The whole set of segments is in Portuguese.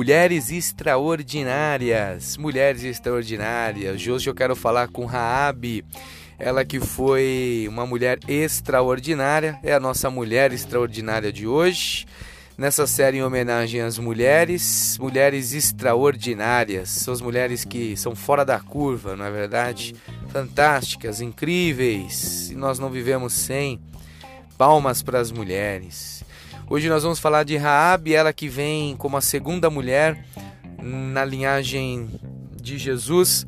Mulheres extraordinárias, mulheres extraordinárias. Hoje eu quero falar com Raabe, ela que foi uma mulher extraordinária, é a nossa mulher extraordinária de hoje. Nessa série em homenagem às mulheres, mulheres extraordinárias, são as mulheres que são fora da curva, não é verdade? Fantásticas, incríveis, e nós não vivemos sem. Palmas para as mulheres. Hoje nós vamos falar de Raab, ela que vem como a segunda mulher na linhagem de Jesus.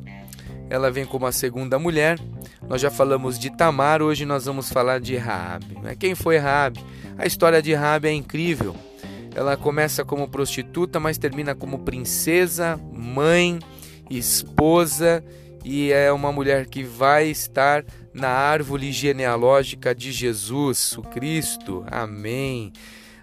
Ela vem como a segunda mulher. Nós já falamos de Tamar, hoje nós vamos falar de Raab. Quem foi Raab? A história de Raab é incrível. Ela começa como prostituta, mas termina como princesa, mãe, esposa e é uma mulher que vai estar na árvore genealógica de Jesus, o Cristo. Amém.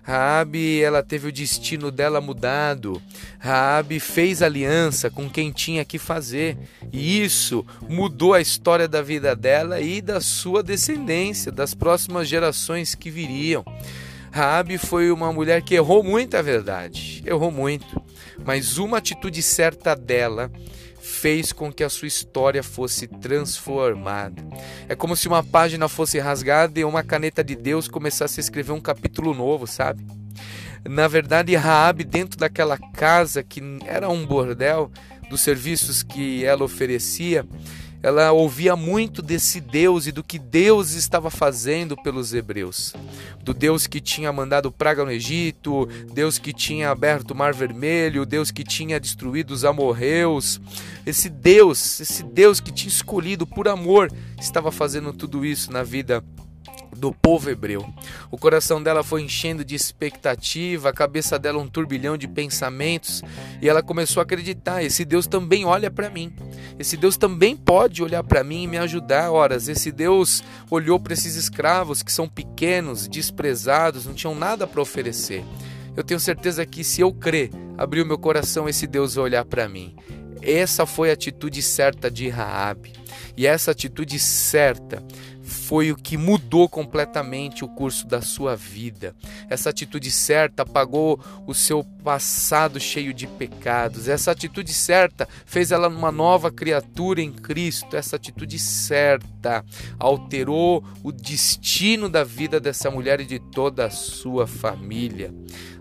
Raabe, ela teve o destino dela mudado. Raabe fez aliança com quem tinha que fazer, e isso mudou a história da vida dela e da sua descendência, das próximas gerações que viriam. Raabe foi uma mulher que errou muito, a verdade. Errou muito, mas uma atitude certa dela fez com que a sua história fosse transformada. É como se uma página fosse rasgada e uma caneta de Deus começasse a escrever um capítulo novo, sabe? Na verdade, Raabe dentro daquela casa que era um bordel, dos serviços que ela oferecia, ela ouvia muito desse Deus e do que Deus estava fazendo pelos hebreus. Do Deus que tinha mandado praga no Egito, Deus que tinha aberto o Mar Vermelho, Deus que tinha destruído os amorreus. Esse Deus, esse Deus que tinha escolhido por amor, estava fazendo tudo isso na vida do povo hebreu. O coração dela foi enchendo de expectativa, a cabeça dela um turbilhão de pensamentos, e ela começou a acreditar: esse Deus também olha para mim. Esse Deus também pode olhar para mim e me ajudar. Horas, esse Deus olhou para esses escravos que são pequenos, desprezados, não tinham nada para oferecer. Eu tenho certeza que se eu crer, abrir o meu coração, esse Deus vai olhar para mim. Essa foi a atitude certa de Raabe. E essa atitude certa foi o que mudou completamente o curso da sua vida. Essa atitude certa apagou o seu passado cheio de pecados. Essa atitude certa fez ela uma nova criatura em Cristo. Essa atitude certa alterou o destino da vida dessa mulher e de toda a sua família.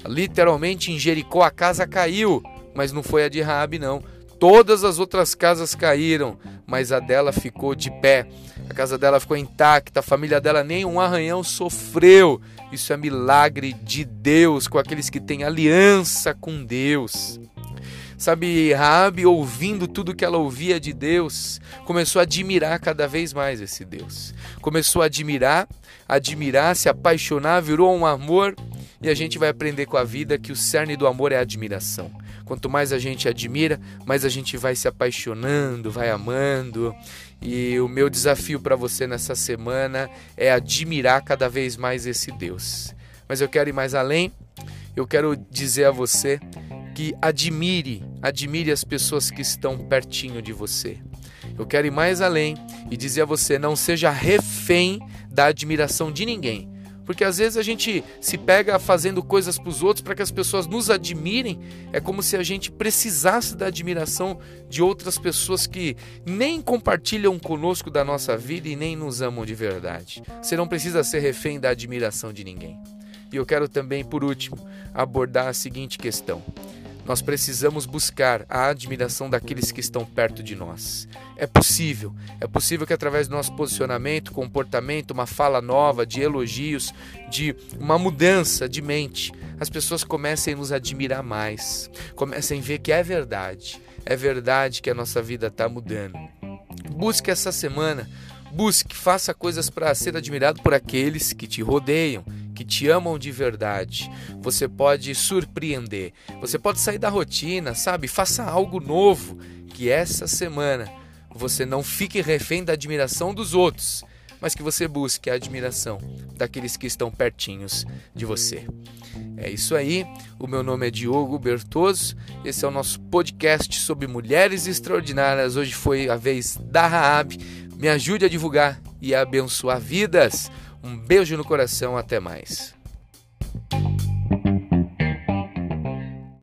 Literalmente em Jericó a casa caiu, mas não foi a de Raabe não Todas as outras casas caíram, mas a dela ficou de pé. A casa dela ficou intacta, a família dela nem um arranhão sofreu. Isso é milagre de Deus com aqueles que têm aliança com Deus. Sabe, Rabi, ouvindo tudo que ela ouvia de Deus, começou a admirar cada vez mais esse Deus. Começou a admirar, admirar, se apaixonar, virou um amor e a gente vai aprender com a vida que o cerne do amor é a admiração. Quanto mais a gente admira, mais a gente vai se apaixonando, vai amando. E o meu desafio para você nessa semana é admirar cada vez mais esse Deus. Mas eu quero ir mais além. Eu quero dizer a você que admire, admire as pessoas que estão pertinho de você. Eu quero ir mais além e dizer a você: não seja refém da admiração de ninguém porque às vezes a gente se pega fazendo coisas para os outros para que as pessoas nos admirem. É como se a gente precisasse da admiração de outras pessoas que nem compartilham conosco da nossa vida e nem nos amam de verdade. Você não precisa ser refém da admiração de ninguém. E eu quero também, por último, abordar a seguinte questão. Nós precisamos buscar a admiração daqueles que estão perto de nós. É possível, é possível que através do nosso posicionamento, comportamento, uma fala nova, de elogios, de uma mudança de mente, as pessoas comecem a nos admirar mais, comecem a ver que é verdade, é verdade que a nossa vida está mudando. Busque essa semana, busque, faça coisas para ser admirado por aqueles que te rodeiam que te amam de verdade. Você pode surpreender, você pode sair da rotina, sabe? Faça algo novo que essa semana você não fique refém da admiração dos outros, mas que você busque a admiração daqueles que estão pertinhos de você. É isso aí. O meu nome é Diogo Bertoso. Esse é o nosso podcast sobre mulheres extraordinárias. Hoje foi a vez da Raab. Me ajude a divulgar e a abençoar vidas. Um beijo no coração, até mais.